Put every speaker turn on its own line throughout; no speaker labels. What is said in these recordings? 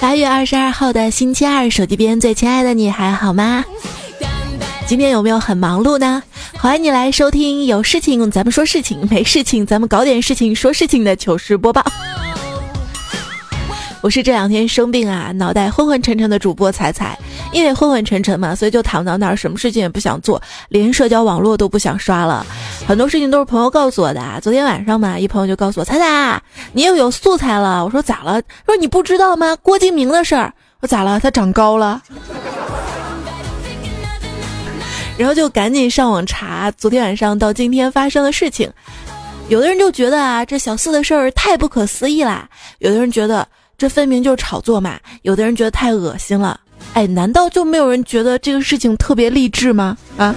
八月二十二号的星期二，手机边最亲爱的你还好吗？今天有没有很忙碌呢？欢迎你来收听有事情咱们说事情，没事情咱们搞点事情说事情的糗事播报。我是这两天生病啊，脑袋昏昏沉沉的主播彩彩，因为昏昏沉沉嘛，所以就躺到那儿，什么事情也不想做，连社交网络都不想刷了。很多事情都是朋友告诉我的。昨天晚上嘛，一朋友就告诉我，彩彩，你又有素材了。我说咋了？说你不知道吗？郭敬明的事儿。我咋了？他长高了。然后就赶紧上网查昨天晚上到今天发生的事情。有的人就觉得啊，这小四的事儿太不可思议啦；有的人觉得。这分明就是炒作嘛！有的人觉得太恶心了，哎，难道就没有人觉得这个事情特别励志吗？啊，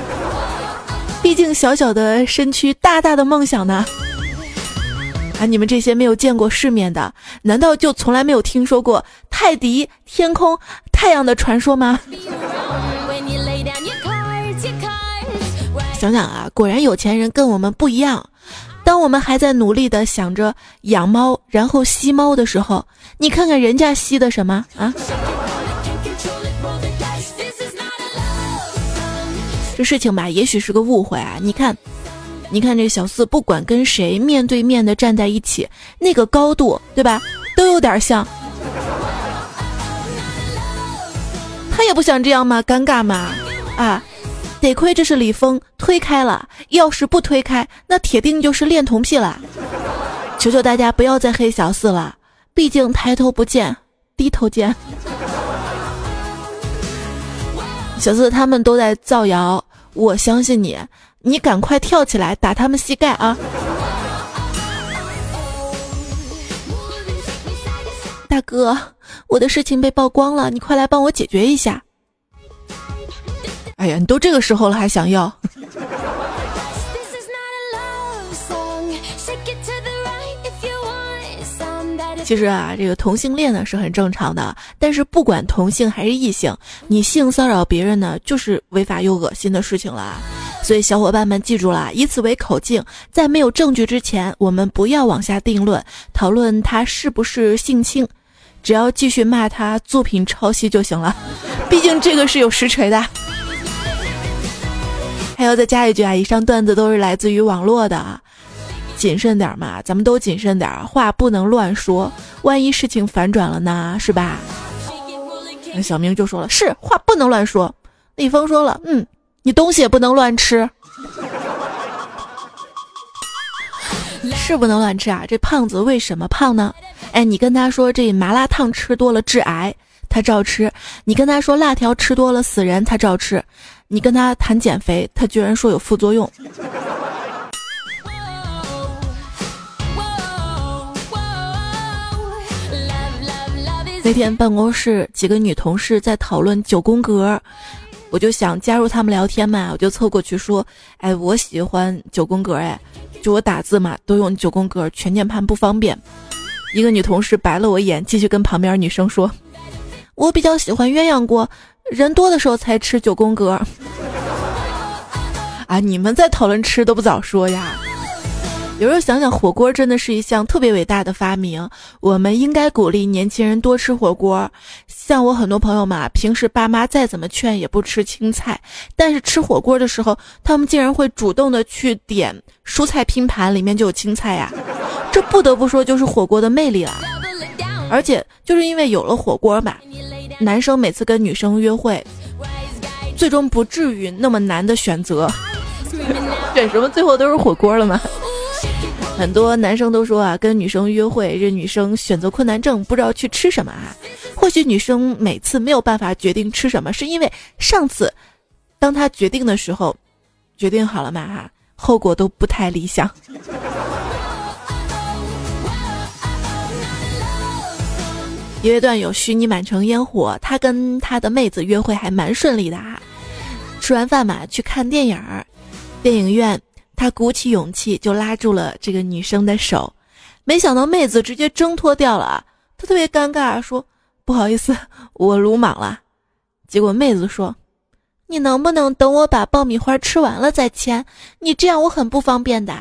毕竟小小的身躯，大大的梦想呢。啊，你们这些没有见过世面的，难道就从来没有听说过泰迪、天空、太阳的传说吗？想想啊，果然有钱人跟我们不一样。当我们还在努力的想着养猫，然后吸猫的时候，你看看人家吸的什么啊？这事情吧，也许是个误会啊。你看，你看这小四，不管跟谁面对面的站在一起，那个高度，对吧，都有点像。他也不想这样吗？尴尬吗？啊？得亏这是李峰推开了，要是不推开，那铁定就是恋童癖了。求求大家不要再黑小四了，毕竟抬头不见低头见。小四他们都在造谣，我相信你，你赶快跳起来打他们膝盖啊！大哥，我的事情被曝光了，你快来帮我解决一下。哎呀，你都这个时候了还想要？其实啊，这个同性恋呢是很正常的，但是不管同性还是异性，你性骚扰别人呢，就是违法又恶心的事情了。所以小伙伴们记住了，以此为口径，在没有证据之前，我们不要往下定论，讨论他是不是性侵，只要继续骂他作品抄袭就行了。毕竟这个是有实锤的。还要再加一句啊！以上段子都是来自于网络的啊，谨慎点嘛，咱们都谨慎点，话不能乱说，万一事情反转了呢，是吧？那小明就说了，是话不能乱说。李峰说了，嗯，你东西也不能乱吃，是不能乱吃啊！这胖子为什么胖呢？哎，你跟他说这麻辣烫吃多了致癌，他照吃；你跟他说辣条吃多了死人，他照吃。你跟他谈减肥，他居然说有副作用。那天办公室几个女同事在讨论九宫格，我就想加入他们聊天嘛，我就凑过去说：“哎，我喜欢九宫格，哎，就我打字嘛都用九宫格，全键盘不方便。”一个女同事白了我一眼，继续跟旁边女生说：“我比较喜欢鸳鸯锅。”人多的时候才吃九宫格，啊！你们在讨论吃都不早说呀。有时候想想，火锅真的是一项特别伟大的发明，我们应该鼓励年轻人多吃火锅。像我很多朋友嘛，平时爸妈再怎么劝也不吃青菜，但是吃火锅的时候，他们竟然会主动的去点蔬菜拼盘，里面就有青菜呀。这不得不说就是火锅的魅力了。而且就是因为有了火锅嘛。男生每次跟女生约会，最终不至于那么难的选择，选什么最后都是火锅了吗？很多男生都说啊，跟女生约会，这女生选择困难症，不知道去吃什么啊。或许女生每次没有办法决定吃什么，是因为上次当她决定的时候，决定好了嘛哈，后果都不太理想。一位段友虚拟满城烟火，他跟他的妹子约会还蛮顺利的啊。吃完饭嘛，去看电影儿，电影院他鼓起勇气就拉住了这个女生的手，没想到妹子直接挣脱掉了啊，他特别尴尬，说不好意思，我鲁莽了。结果妹子说，你能不能等我把爆米花吃完了再签？你这样我很不方便的。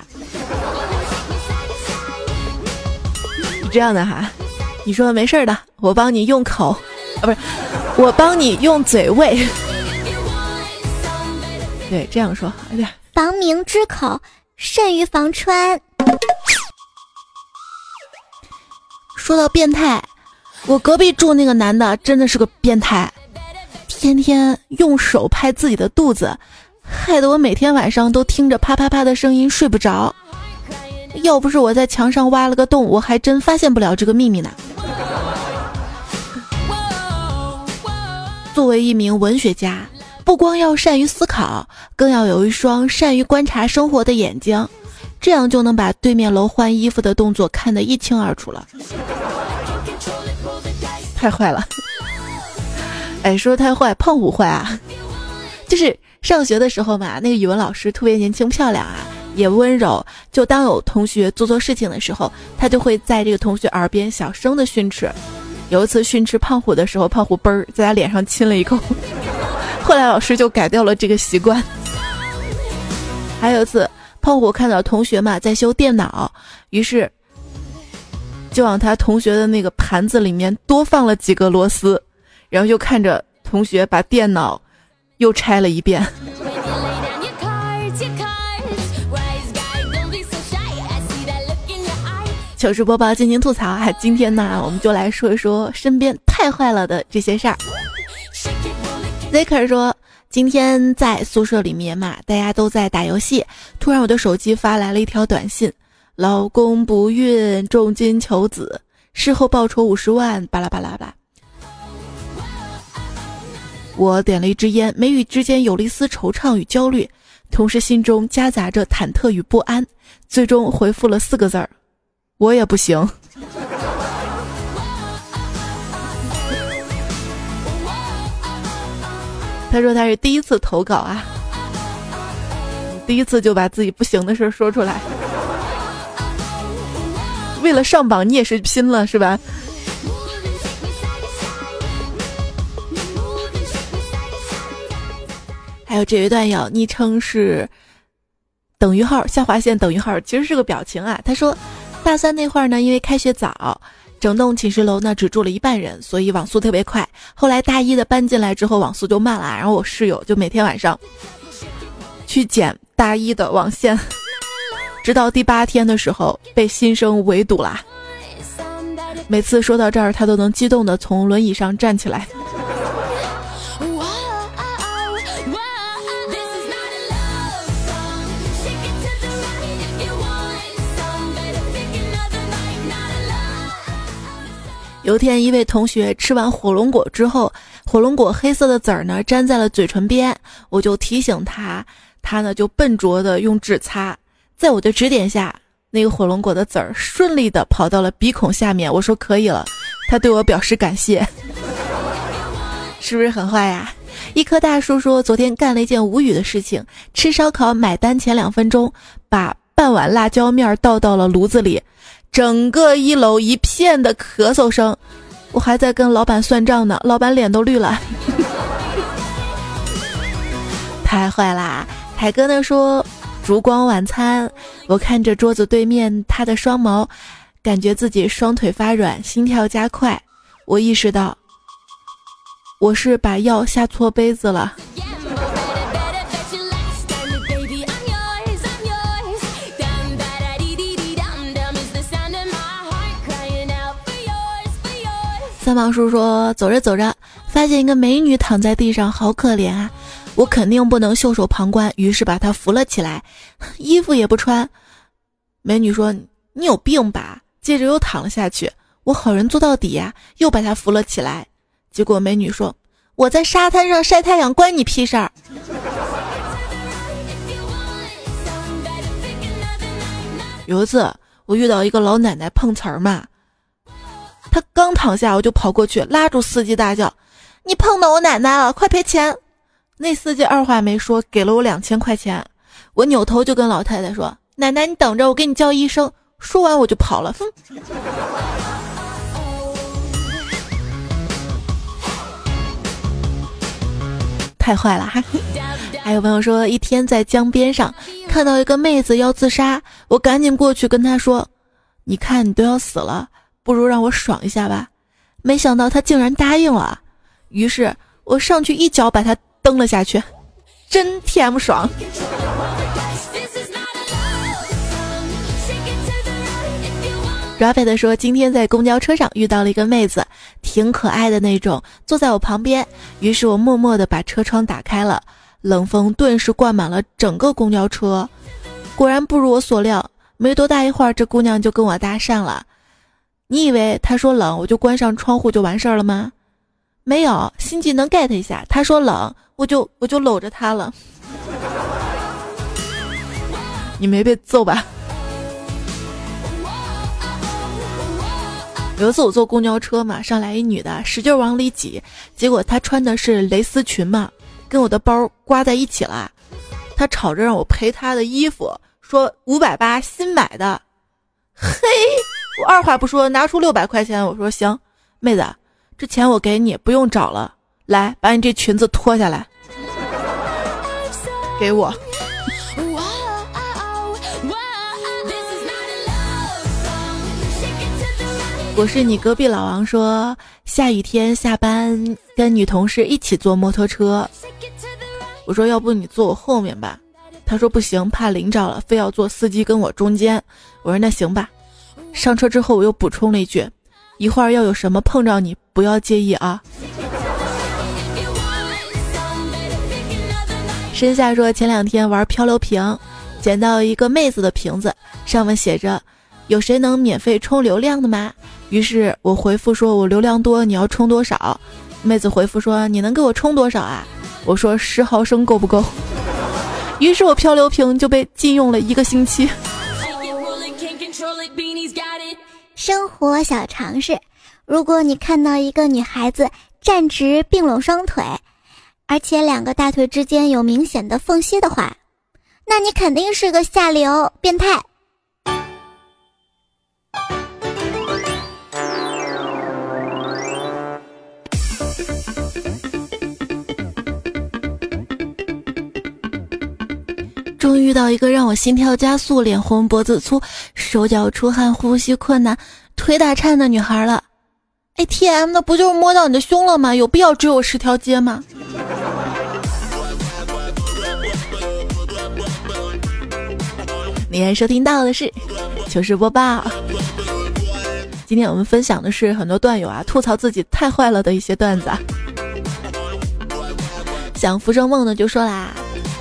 这样的哈。你说没事的，我帮你用口，啊不是，我帮你用嘴喂。对，这样说哎呀。
防明之口，甚于防川。
说到变态，我隔壁住那个男的真的是个变态，天天用手拍自己的肚子，害得我每天晚上都听着啪啪啪的声音睡不着。要不是我在墙上挖了个洞，我还真发现不了这个秘密呢。作为一名文学家，不光要善于思考，更要有一双善于观察生活的眼睛。这样就能把对面楼换衣服的动作看得一清二楚了，太坏了！哎，说太坏，胖虎坏啊！就是上学的时候嘛，那个语文老师特别年轻漂亮啊，也温柔。就当有同学做错事情的时候，他就会在这个同学耳边小声的训斥。有一次训斥胖虎的时候，胖虎嘣儿在他脸上亲了一口。后来老师就改掉了这个习惯。还有一次。胖虎看到同学嘛在修电脑，于是就往他同学的那个盘子里面多放了几个螺丝，然后就看着同学把电脑又拆了一遍。糗事播报，进行吐槽啊！今天呢，我们就来说一说身边太坏了的这些事儿。Zaker 说。今天在宿舍里面嘛，大家都在打游戏。突然我的手机发来了一条短信：“老公不孕，重金求子，事后报酬五十万。”巴拉巴拉吧。我点了一支烟，眉宇之间有了一丝惆怅与焦虑，同时心中夹杂着忐忑与不安。最终回复了四个字儿：“我也不行。”他说他是第一次投稿啊，第一次就把自己不行的事说出来，为了上榜你也是拼了是吧？还有这一段要昵称是等于号下划线等于号，其实是个表情啊。他说大三那会儿呢，因为开学早。整栋寝室楼呢只住了一半人，所以网速特别快。后来大一的搬进来之后，网速就慢了。然后我室友就每天晚上去捡大一的网线，直到第八天的时候被新生围堵了。每次说到这儿，他都能激动的从轮椅上站起来。有一天，一位同学吃完火龙果之后，火龙果黑色的籽儿呢粘在了嘴唇边，我就提醒他，他呢就笨拙的用纸擦，在我的指点下，那个火龙果的籽儿顺利的跑到了鼻孔下面。我说可以了，他对我表示感谢，是不是很坏呀？一棵大树说，昨天干了一件无语的事情，吃烧烤买单前两分钟，把半碗辣椒面倒到了炉子里。整个一楼一片的咳嗽声，我还在跟老板算账呢，老板脸都绿了，太坏啦！凯哥呢说烛光晚餐，我看着桌子对面他的双眸，感觉自己双腿发软，心跳加快，我意识到我是把药下错杯子了。三毛叔说：“走着走着，发现一个美女躺在地上，好可怜啊！我肯定不能袖手旁观，于是把她扶了起来，衣服也不穿。美女说：‘你有病吧？’接着又躺了下去。我好人做到底呀，又把她扶了起来。结果美女说：‘我在沙滩上晒太阳，关你屁事儿。’有一次，我遇到一个老奶奶碰瓷儿嘛。”他刚躺下，我就跑过去拉住司机，大叫：“你碰到我奶奶了，快赔钱！”那司机二话没说，给了我两千块钱。我扭头就跟老太太说：“奶奶，你等着，我给你叫医生。”说完我就跑了。哼，太坏了哈！还有朋友说，一天在江边上看到一个妹子要自杀，我赶紧过去跟她说：“你看，你都要死了。”不如让我爽一下吧。没想到他竟然答应了，于是我上去一脚把他蹬了下去，真 TM 爽。Rabbit 说：“今天在公交车上遇到了一个妹子，挺可爱的那种，坐在我旁边。于是我默默地把车窗打开了，冷风顿时灌满了整个公交车。果然不如我所料，没多大一会儿，这姑娘就跟我搭讪了。你以为他说冷，我就关上窗户就完事儿了吗？没有，心机能 get 一下。他说冷，我就我就搂着他了。你没被揍吧？”有一次我坐公交车嘛，上来一女的，使劲往里挤，结果她穿的是蕾丝裙嘛，跟我的包刮在一起了。她吵着让我赔她的衣服，说五百八新买的。嘿，我二话不说拿出六百块钱，我说行，妹子，这钱我给你，不用找了。来，把你这裙子脱下来，给我。我是你隔壁老王说，下雨天下班跟女同事一起坐摩托车。我说要不你坐我后面吧，他说不行，怕淋着了，非要坐司机跟我中间。我说那行吧。上车之后我又补充了一句，一会儿要有什么碰着你，不要介意啊。身下说前两天玩漂流瓶，捡到一个妹子的瓶子，上面写着。有谁能免费充流量的吗？于是我回复说：“我流量多，你要充多少？”妹子回复说：“你能给我充多少啊？”我说：“十毫升够不够？” 于是我漂流瓶就被禁用了一个星期。
生活小常识：如果你看到一个女孩子站直并拢双腿，而且两个大腿之间有明显的缝隙的话，那你肯定是个下流变态。
终于遇到一个让我心跳加速、脸红脖子粗、手脚出汗、呼吸困难、腿打颤的女孩了。哎，T.M. 那不就是摸到你的胸了吗？有必要追我十条街吗？你现收听到的是糗事播报。今天我们分享的是很多段友啊吐槽自己太坏了的一些段子。想浮生梦的就说啦。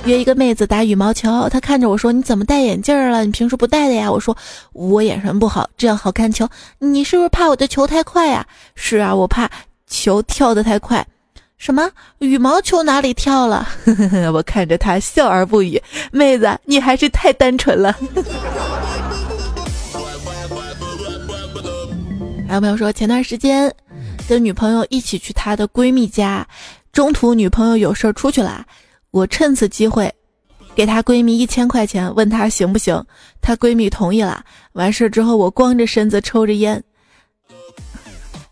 约一个妹子打羽毛球，她看着我说：“你怎么戴眼镜了？你平时不戴的呀？”我说：“我眼神不好，这样好看球。”你是不是怕我的球太快呀？是啊，我怕球跳得太快。什么羽毛球哪里跳了？我看着她笑而不语。妹子，你还是太单纯了。还有朋友说，前段时间跟女朋友一起去她的闺蜜家，中途女朋友有事儿出去了。我趁此机会，给她闺蜜一千块钱，问她行不行。她闺蜜同意了。完事之后，我光着身子抽着烟，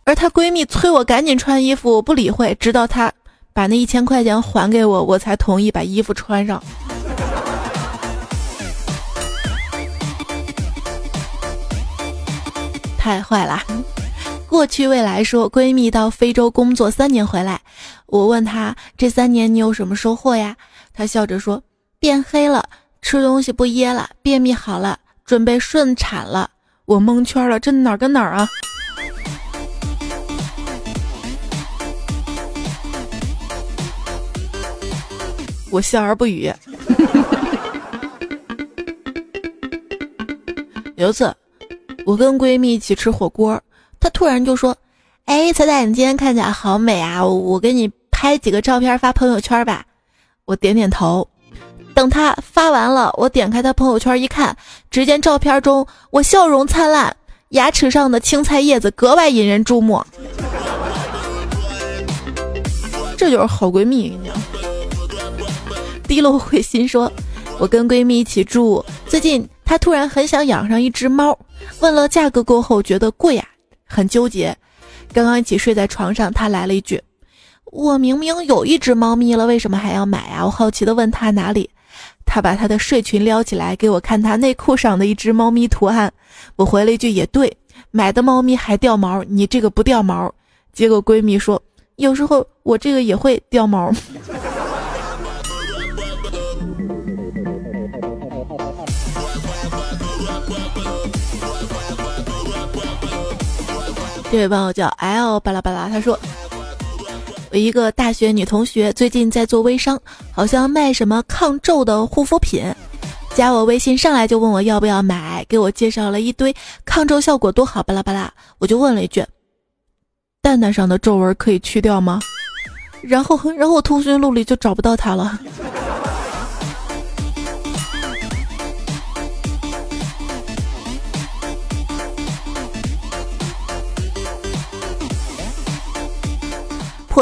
而她闺蜜催我赶紧穿衣服，我不理会，直到她把那一千块钱还给我，我才同意把衣服穿上。太坏了！过去未来说，闺蜜到非洲工作三年回来。我问他这三年你有什么收获呀？他笑着说：变黑了，吃东西不噎了，便秘好了，准备顺产了。我蒙圈了，这哪儿跟哪儿啊？我笑而不语。有一次，我跟闺蜜一起吃火锅，她突然就说：“哎，彩彩，你今天看起来好美啊！我给你。”拍几个照片发朋友圈吧，我点点头。等他发完了，我点开他朋友圈一看，只见照片中我笑容灿烂，牙齿上的青菜叶子格外引人注目。这就是好闺蜜。滴落会心说，我跟闺蜜一起住，最近她突然很想养上一只猫，问了价格过后觉得贵呀，很纠结。刚刚一起睡在床上，她来了一句。我明明有一只猫咪了，为什么还要买啊？我好奇的问他哪里，他把他的睡裙撩起来给我看，他内裤上的一只猫咪图案。我回了一句也对，买的猫咪还掉毛，你这个不掉毛。结果闺蜜说，有时候我这个也会掉毛。这位网友叫 L 巴拉巴拉，他说。我一个大学女同学最近在做微商，好像卖什么抗皱的护肤品，加我微信上来就问我要不要买，给我介绍了一堆抗皱效果多好，巴拉巴拉。我就问了一句：“蛋蛋上的皱纹可以去掉吗？”然后，然后我通讯录里就找不到他了。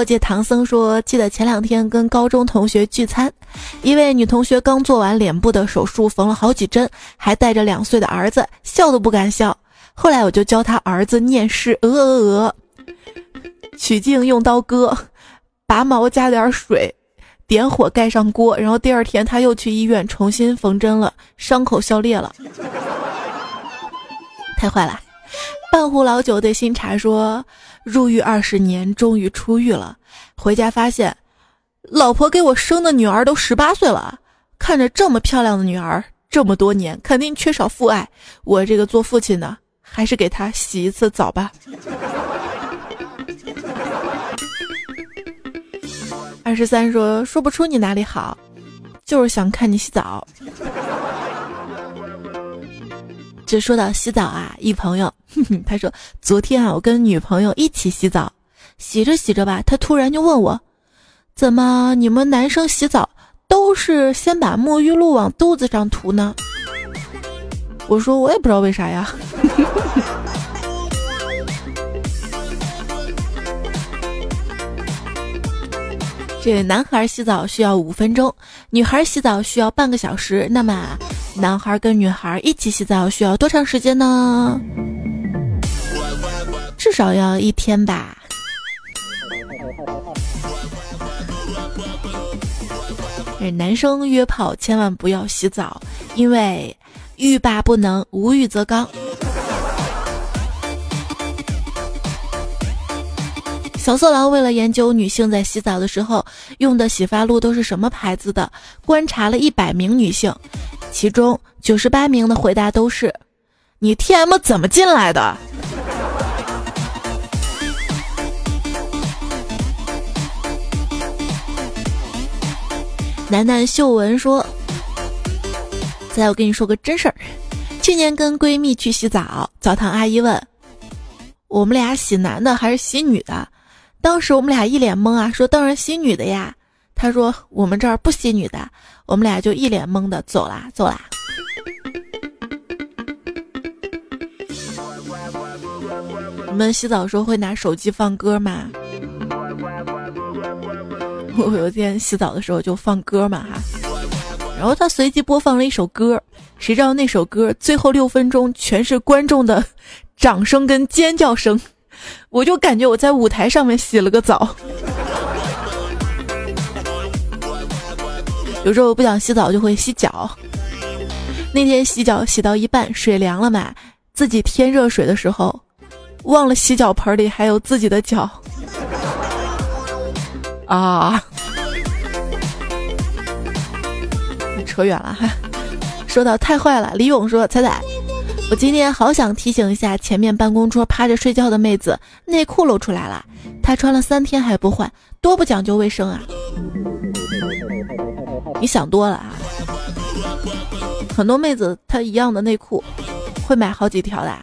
破戒唐僧说：“记得前两天跟高中同学聚餐，一位女同学刚做完脸部的手术，缝了好几针，还带着两岁的儿子，笑都不敢笑。后来我就教他儿子念诗：鹅鹅鹅，取镜用刀割，拔毛加点水，点火盖上锅。然后第二天他又去医院重新缝针了，伤口消裂了，太坏了。”半壶老酒对新茶说。入狱二十年，终于出狱了。回家发现，老婆给我生的女儿都十八岁了。看着这么漂亮的女儿，这么多年肯定缺少父爱。我这个做父亲的，还是给她洗一次澡吧。二十三说说不出你哪里好，就是想看你洗澡。就说到洗澡啊，一朋友他说，昨天啊，我跟女朋友一起洗澡，洗着洗着吧，他突然就问我，怎么你们男生洗澡都是先把沐浴露往肚子上涂呢？我说我也不知道为啥呀。这男孩洗澡需要五分钟，女孩洗澡需要半个小时。那么，男孩跟女孩一起洗澡需要多长时间呢？至少要一天吧。这男生约炮千万不要洗澡，因为欲罢不能，无欲则刚。小色狼为了研究女性在洗澡的时候用的洗发露都是什么牌子的，观察了一百名女性，其中九十八名的回答都是：“你 T M 怎么进来的？”楠楠秀文说：“再我跟你说个真事儿，去年跟闺蜜去洗澡，澡堂阿姨问我们俩洗男的还是洗女的。”当时我们俩一脸懵啊，说当然洗女的呀。他说我们这儿不洗女的，我们俩就一脸懵的走啦走啦。你们洗澡时候会拿手机放歌吗？我有一天洗澡的时候就放歌嘛哈，然后他随机播放了一首歌，谁知道那首歌最后六分钟全是观众的掌声跟尖叫声。我就感觉我在舞台上面洗了个澡，有时候不想洗澡就会洗脚。那天洗脚洗到一半，水凉了嘛，自己添热水的时候，忘了洗脚盆里还有自己的脚。啊，扯远了哈。说到太坏了，李勇说：“彩彩。”我今天好想提醒一下前面办公桌趴着睡觉的妹子，内裤露出来了，她穿了三天还不换，多不讲究卫生啊！你想多了啊！很多妹子她一样的内裤会买好几条的。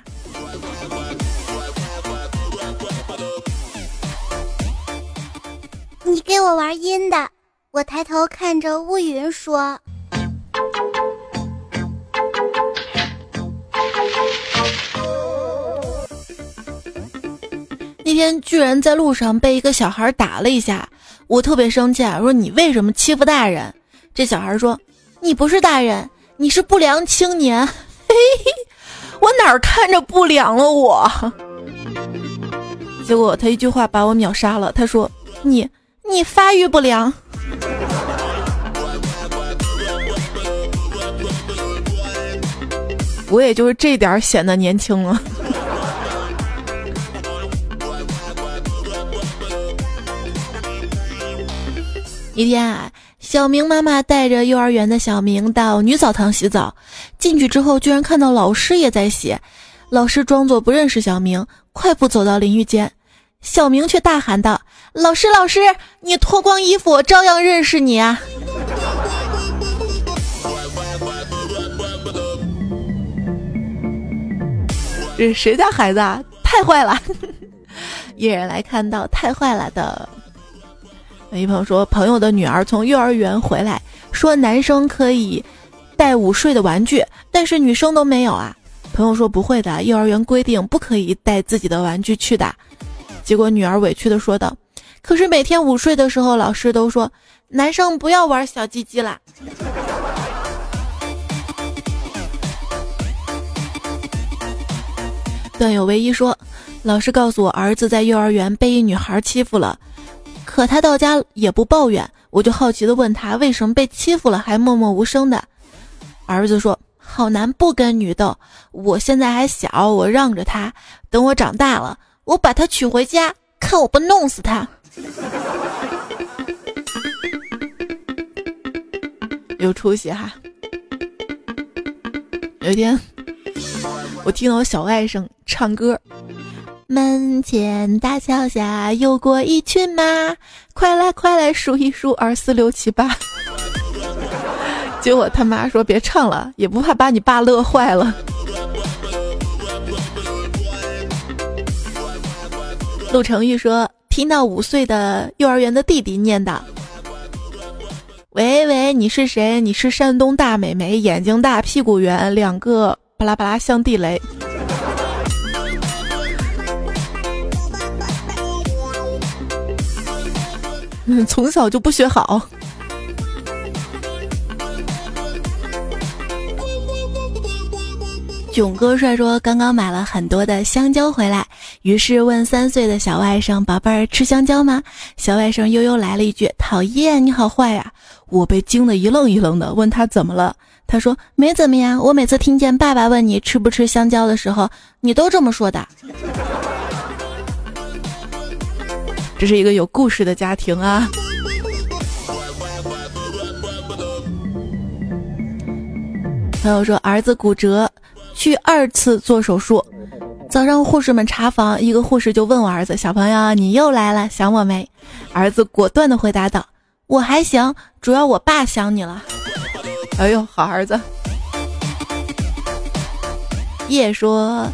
你给我玩阴的，我抬头看着乌云说。
天居然在路上被一个小孩打了一下，我特别生气，啊！说你为什么欺负大人？这小孩说：“你不是大人，你是不良青年。”嘿，我哪儿看着不良了？我。结果他一句话把我秒杀了。他说：“你你发育不良。”我也就是这点显得年轻了。一天啊，小明妈妈带着幼儿园的小明到女澡堂洗澡，进去之后居然看到老师也在洗，老师装作不认识小明，快步走到淋浴间，小明却大喊道：“老师，老师，你脱光衣服，我照样认识你啊！”这是谁家孩子啊？太坏了！一人来看到太坏了的。有一朋友说，朋友的女儿从幼儿园回来，说男生可以带午睡的玩具，但是女生都没有啊。朋友说不会的，幼儿园规定不可以带自己的玩具去的。结果女儿委屈的说道：“可是每天午睡的时候，老师都说男生不要玩小鸡鸡啦。”段友唯一说，老师告诉我儿子在幼儿园被一女孩欺负了。可他到家也不抱怨，我就好奇的问他为什么被欺负了还默默无声的。儿子说：“好男不跟女斗，我现在还小，我让着他，等我长大了，我把他娶回家，看我不弄死他。”有出息哈！有一天，我听到我小外甥唱歌。门前大桥下游过一群马，快来快来数一数二四六七八。结果他妈说别唱了，也不怕把你爸乐坏了。陆成玉说听到五岁的幼儿园的弟弟念叨：“喂喂，你是谁？你是山东大美眉，眼睛大，屁股圆，两个巴拉巴拉像地雷。”从小就不学好。囧哥帅说：“刚刚买了很多的香蕉回来，于是问三岁的小外甥：‘宝贝儿，吃香蕉吗？’小外甥悠悠来了一句：‘讨厌，你好坏呀！’我被惊得一愣一愣的，问他怎么了？他说：‘没怎么呀，我每次听见爸爸问你吃不吃香蕉的时候，你都这么说的。’”这是一个有故事的家庭啊！朋友说儿子骨折，去二次做手术。早上护士们查房，一个护士就问我儿子：“小朋友，你又来了，想我没？”儿子果断的回答道：“我还行，主要我爸想你了。”哎呦，好儿子！叶说，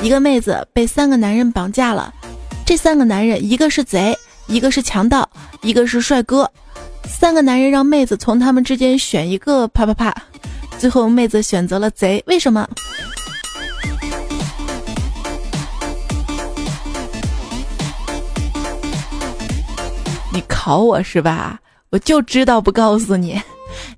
一个妹子被三个男人绑架了。这三个男人，一个是贼，一个是强盗，一个是帅哥。三个男人让妹子从他们之间选一个，啪啪啪。最后妹子选择了贼，为什么？你考我是吧？我就知道不告诉你。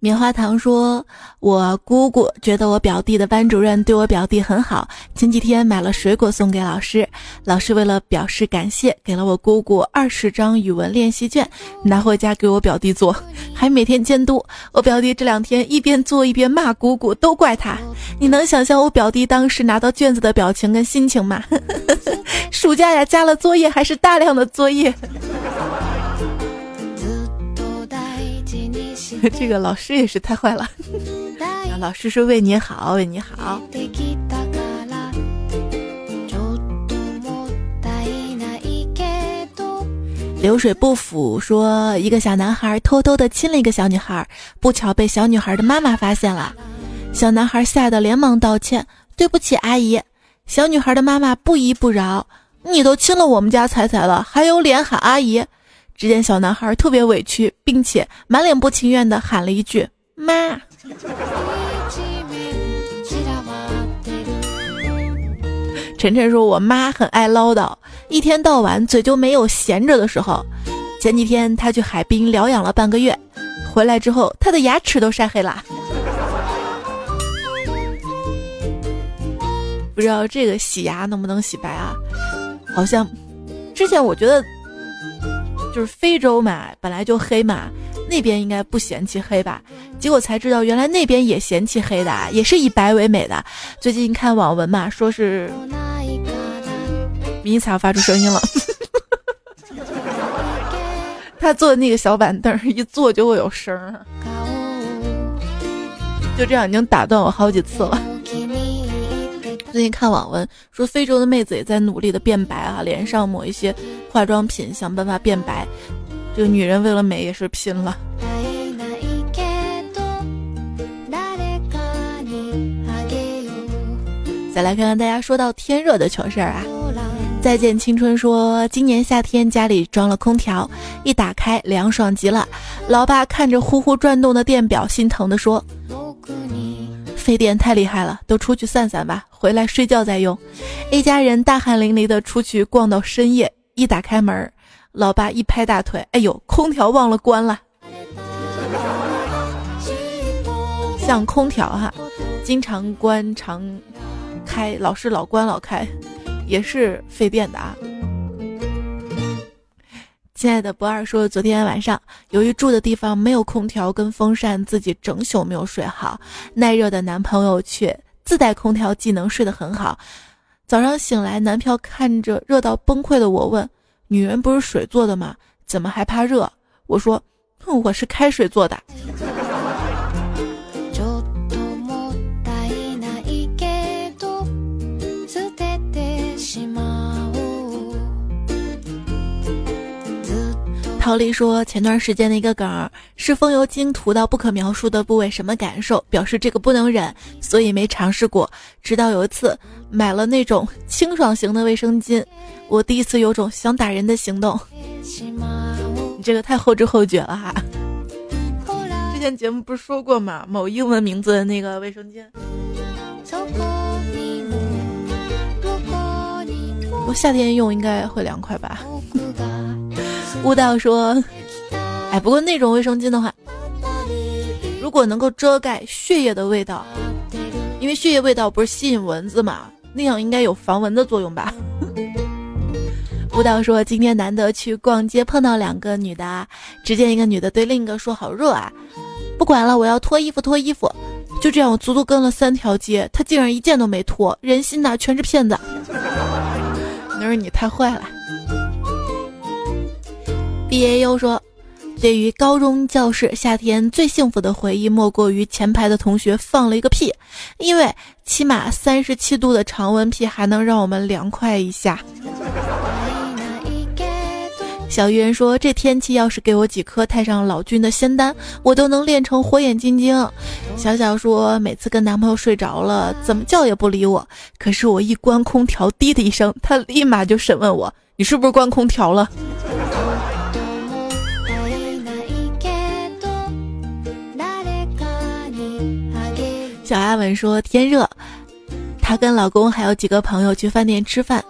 棉花糖说：“我姑姑觉得我表弟的班主任对我表弟很好，前几天买了水果送给老师。老师为了表示感谢，给了我姑姑二十张语文练习卷，拿回家给我表弟做，还每天监督我表弟。这两天一边做一边骂姑姑，都怪他。你能想象我表弟当时拿到卷子的表情跟心情吗？暑假呀，加了作业还是大量的作业。” 这个老师也是太坏了。老师说为你好，为你好。流水不腐说，一个小男孩偷偷的亲了一个小女孩，不巧被小女孩的妈妈发现了。小男孩吓得连忙道歉：“对不起，阿姨。”小女孩的妈妈不依不饶：“你都亲了我们家彩彩了，还有脸喊阿姨？”只见小男孩特别委屈，并且满脸不情愿地喊了一句“妈”。晨晨说：“我妈很爱唠叨，一天到晚嘴就没有闲着的时候。前几天她去海滨疗养了半个月，回来之后她的牙齿都晒黑了。不知道这个洗牙能不能洗白啊？好像之前我觉得。”就是非洲嘛，本来就黑嘛，那边应该不嫌弃黑吧？结果才知道，原来那边也嫌弃黑的，也是以白为美的。最近看网文嘛，说是迷彩发出声音了。他坐的那个小板凳一坐就会有声儿，就这样已经打断我好几次了。最近看网文说，非洲的妹子也在努力的变白啊，脸上抹一些化妆品，想办法变白。这个女人为了美也是拼了。再来看看大家说到天热的糗事儿啊！再见青春说，今年夏天家里装了空调，一打开凉爽极了。老爸看着呼呼转动的电表，心疼的说：“费电太厉害了，都出去散散吧，回来睡觉再用。”一家人大汗淋漓的出去逛到深夜，一打开门，老爸一拍大腿：“哎呦，空调忘了关了。”像空调哈，经常关常。开老是老关老开，也是费电的啊。亲爱的不二说，昨天晚上由于住的地方没有空调跟风扇，自己整宿没有睡好。耐热的男朋友却自带空调技能，睡得很好。早上醒来，男票看着热到崩溃的我问：“女人不是水做的吗？怎么还怕热？”我说：“哼，我是开水做的。”陶丽说：“前段时间的一个梗儿是风油精涂到不可描述的部位，什么感受？表示这个不能忍，所以没尝试过。直到有一次买了那种清爽型的卫生巾，我第一次有种想打人的行动。你这个太后知后觉了哈！之前节目不是说过吗？某英文名字的那个卫生巾，我夏天用应该会凉快吧。”悟道说：“哎，不过那种卫生巾的话，如果能够遮盖血液的味道，因为血液味道不是吸引蚊子嘛，那样应该有防蚊的作用吧？”悟道说：“今天难得去逛街，碰到两个女的，只见一个女的对另一个说：‘好热啊，不管了，我要脱衣服，脱衣服。’就这样，我足足跟了三条街，她竟然一件都没脱，人心呐，全是骗子。那是你太坏了。” B A U 说：“对于高中教室夏天最幸福的回忆，莫过于前排的同学放了一个屁，因为起码三十七度的常温屁还能让我们凉快一下。”小鱼人说：“这天气要是给我几颗太上老君的仙丹，我都能练成火眼金睛。”小小说：“每次跟男朋友睡着了，怎么叫也不理我，可是我一关空调，滴的一声，他立马就审问我：你是不是关空调了？”小阿文说：“天热，她跟老公还有几个朋友去饭店吃饭，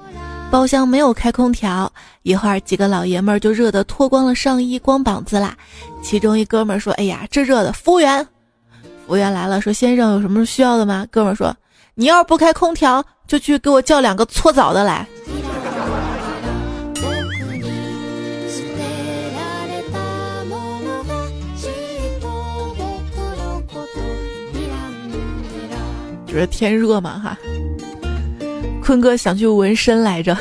包厢没有开空调。一会儿几个老爷们儿就热得脱光了上衣，光膀子啦。其中一哥们儿说：‘哎呀，这热的！’服务员，服务员来了，说：‘先生有什么需要的吗？’哥们儿说：‘你要是不开空调，就去给我叫两个搓澡的来。’”是天热嘛哈，坤哥想去纹身来着，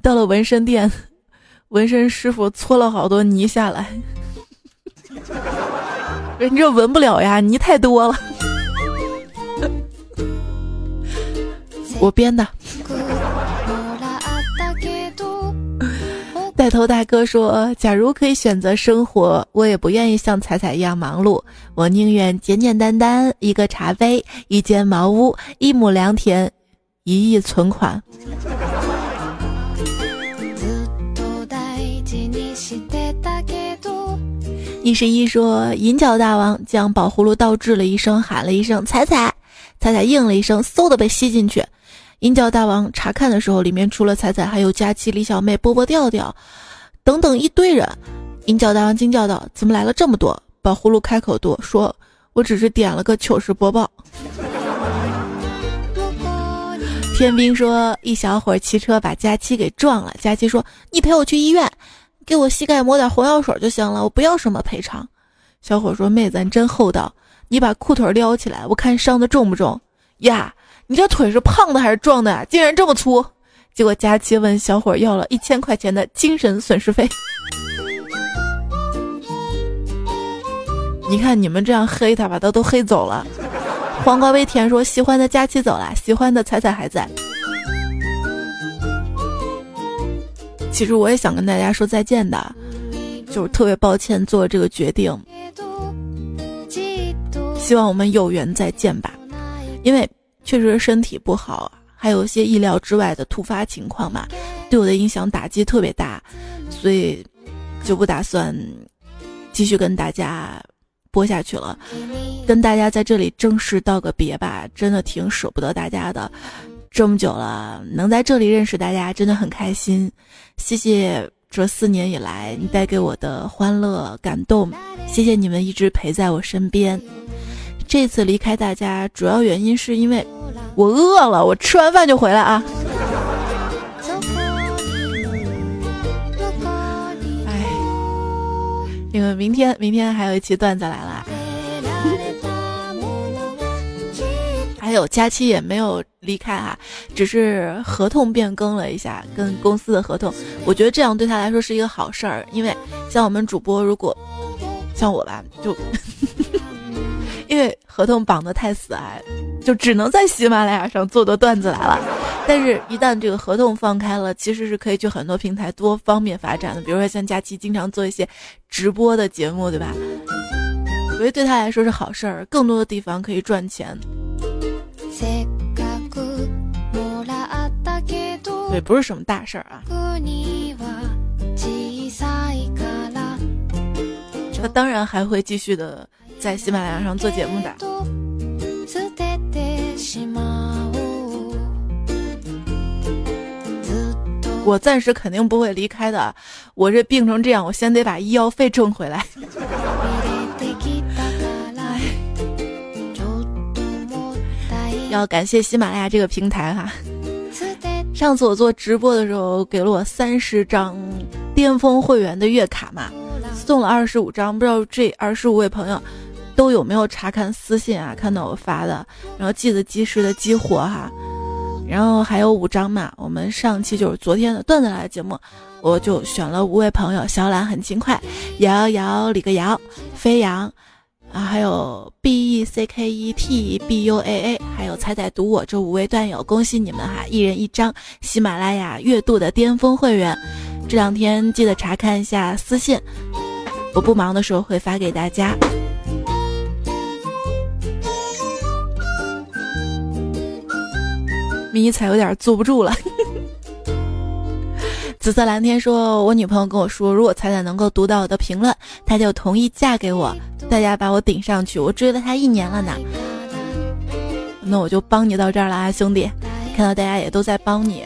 到了纹身店，纹身师傅搓了好多泥下来，你这纹不了呀，泥太多了，我编的。带头大哥说：“假如可以选择生活，我也不愿意像彩彩一样忙碌。我宁愿简简单单，一个茶杯，一间茅屋，一亩良田，一亿存款。”一十一说：“银角大王将宝葫芦倒置了一声，喊了一声‘彩彩’，彩彩应了一声，嗖的被吸进去。”银角大王查看的时候，里面除了彩彩，还有佳期、李小妹、波波、调调，等等一堆人。银角大王惊叫道：“怎么来了这么多？”宝葫芦开口多说：“我只是点了个糗事播报。”天兵说：“一小伙骑车把佳期给撞了。”佳期说：“你陪我去医院，给我膝盖抹点红药水就行了，我不要什么赔偿。”小伙说：“妹子，你真厚道，你把裤腿撩起来，我看伤的重不重呀？”你这腿是胖的还是壮的？竟然这么粗！结果佳琪问小伙要了一千块钱的精神损失费。你看你们这样黑他，把他都黑走了。黄瓜微甜说：“喜欢的佳琪走了，喜欢的彩彩还在。”其实我也想跟大家说再见的，就是特别抱歉做这个决定。希望我们有缘再见吧，因为确实身体不好，还有一些意料之外的突发情况嘛，对我的影响打击特别大，所以就不打算继续跟大家。播下去了，跟大家在这里正式道个别吧，真的挺舍不得大家的，这么久了，能在这里认识大家真的很开心，谢谢这四年以来你带给我的欢乐感动，谢谢你们一直陪在我身边。这次离开大家主要原因是因为我饿了，我吃完饭就回来啊。哎因为明天，明天还有一期段子来了，还有佳期也没有离开啊，只是合同变更了一下，跟公司的合同。我觉得这样对他来说是一个好事儿，因为像我们主播，如果像我吧，就因为合同绑得太死哎，就只能在喜马拉雅上做的段子来了。但是，一旦这个合同放开了，其实是可以去很多平台多方面发展的。比如说，像佳期经常做一些直播的节目，对吧？我觉得对他来说是好事儿，更多的地方可以赚钱。对，不是什么大事儿啊。他当然还会继续的在喜马拉雅上做节目的。我暂时肯定不会离开的，我这病成这样，我先得把医药费挣回来。要感谢喜马拉雅这个平台哈，上次我做直播的时候给了我三十张巅峰会员的月卡嘛，送了二十五张，不知道这二十五位朋友都有没有查看私信啊？看到我发的，然后记得及时的激活哈。然后还有五张嘛，我们上期就是昨天的段子来的节目，我就选了五位朋友：小懒很勤快，瑶瑶，李个瑶，飞扬，啊，还有 B E C K E T B U A A，还有彩彩读我这五位段友，恭喜你们哈，一人一张喜马拉雅月度的巅峰会员，这两天记得查看一下私信，我不忙的时候会发给大家。迷彩有点坐不住了。紫色蓝天说：“我女朋友跟我说，如果彩彩能够读到我的评论，她就同意嫁给我。大家把我顶上去，我追了她一年了呢。那我就帮你到这儿了啊，兄弟！看到大家也都在帮你。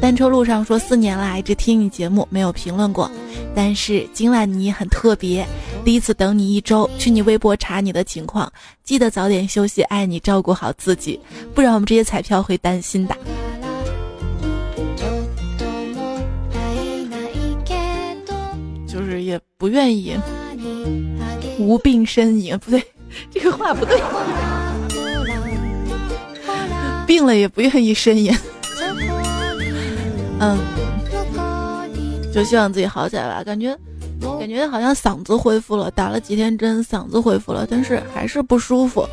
单车路上说四年了，一直听你节目，没有评论过。但是今晚你很特别，第一次等你一周，去你微博查你的情况，记得早点休息，爱你，照顾好自己，不然我们这些彩票会担心的。就是也不愿意无病呻吟，不对，这个话不对，病了也不愿意呻吟。嗯，就希望自己好起来吧。感觉，感觉好像嗓子恢复了，打了几天针，嗓子恢复了，但是还是不舒服。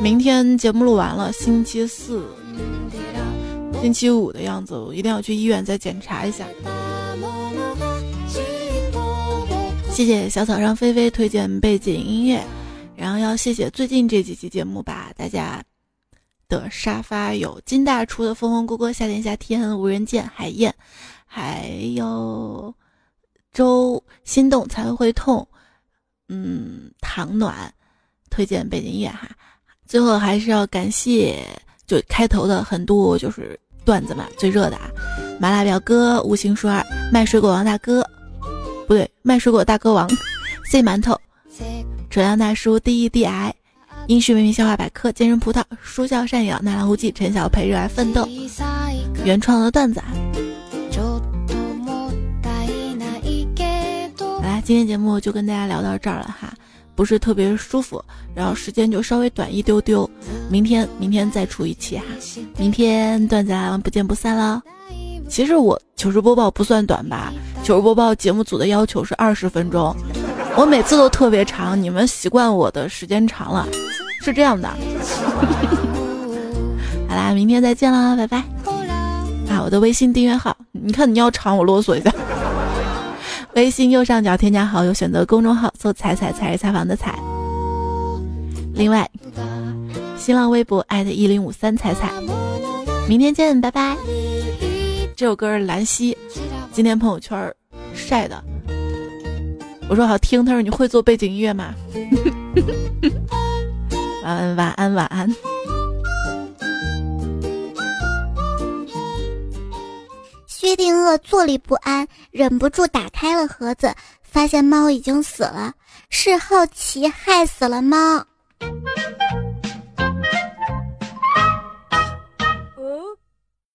明天节目录完了，星期四、星期五的样子，我一定要去医院再检查一下。谢谢小草上菲菲推荐背景音乐，然后要谢谢最近这几期节目吧，大家。的沙发有金大厨的风风锅锅，夏天夏天无人见海燕，还有周心动才会痛，嗯，糖暖推荐背景音乐哈。最后还是要感谢就开头的很多就是段子嘛，最热的啊，麻辣表哥、无形书二、卖水果王大哥，不对，卖水果大哥王，C 馒头，扯亮大叔 D E D I。英式文明笑话百科，健身葡萄，书笑善友，纳兰无忌，陈小培，热爱奋斗，原创的段子。好啦，今天节目就跟大家聊到这儿了哈，不是特别舒服，然后时间就稍微短一丢丢，明天明天再出一期哈，明天段子来了，不见不散喽。其实我糗事播报不算短吧，糗事播报节目组的要求是二十分钟。我每次都特别长，你们习惯我的时间长了，是这样的。好啦，明天再见啦，拜拜。啊，我的微信订阅号，你看你要长，我啰嗦一下。微信右上角添加好友，选择公众号，搜“彩彩彩是采访的彩”。另外，新浪微博艾特一零五三彩彩。明天见，拜拜。这首歌是兰溪今天朋友圈晒的，我说好听，他说你会做背景音乐吗？晚安，晚安，晚安。
薛定谔坐立不安，忍不住打开了盒子，发现猫已经死了，是好奇害死了猫。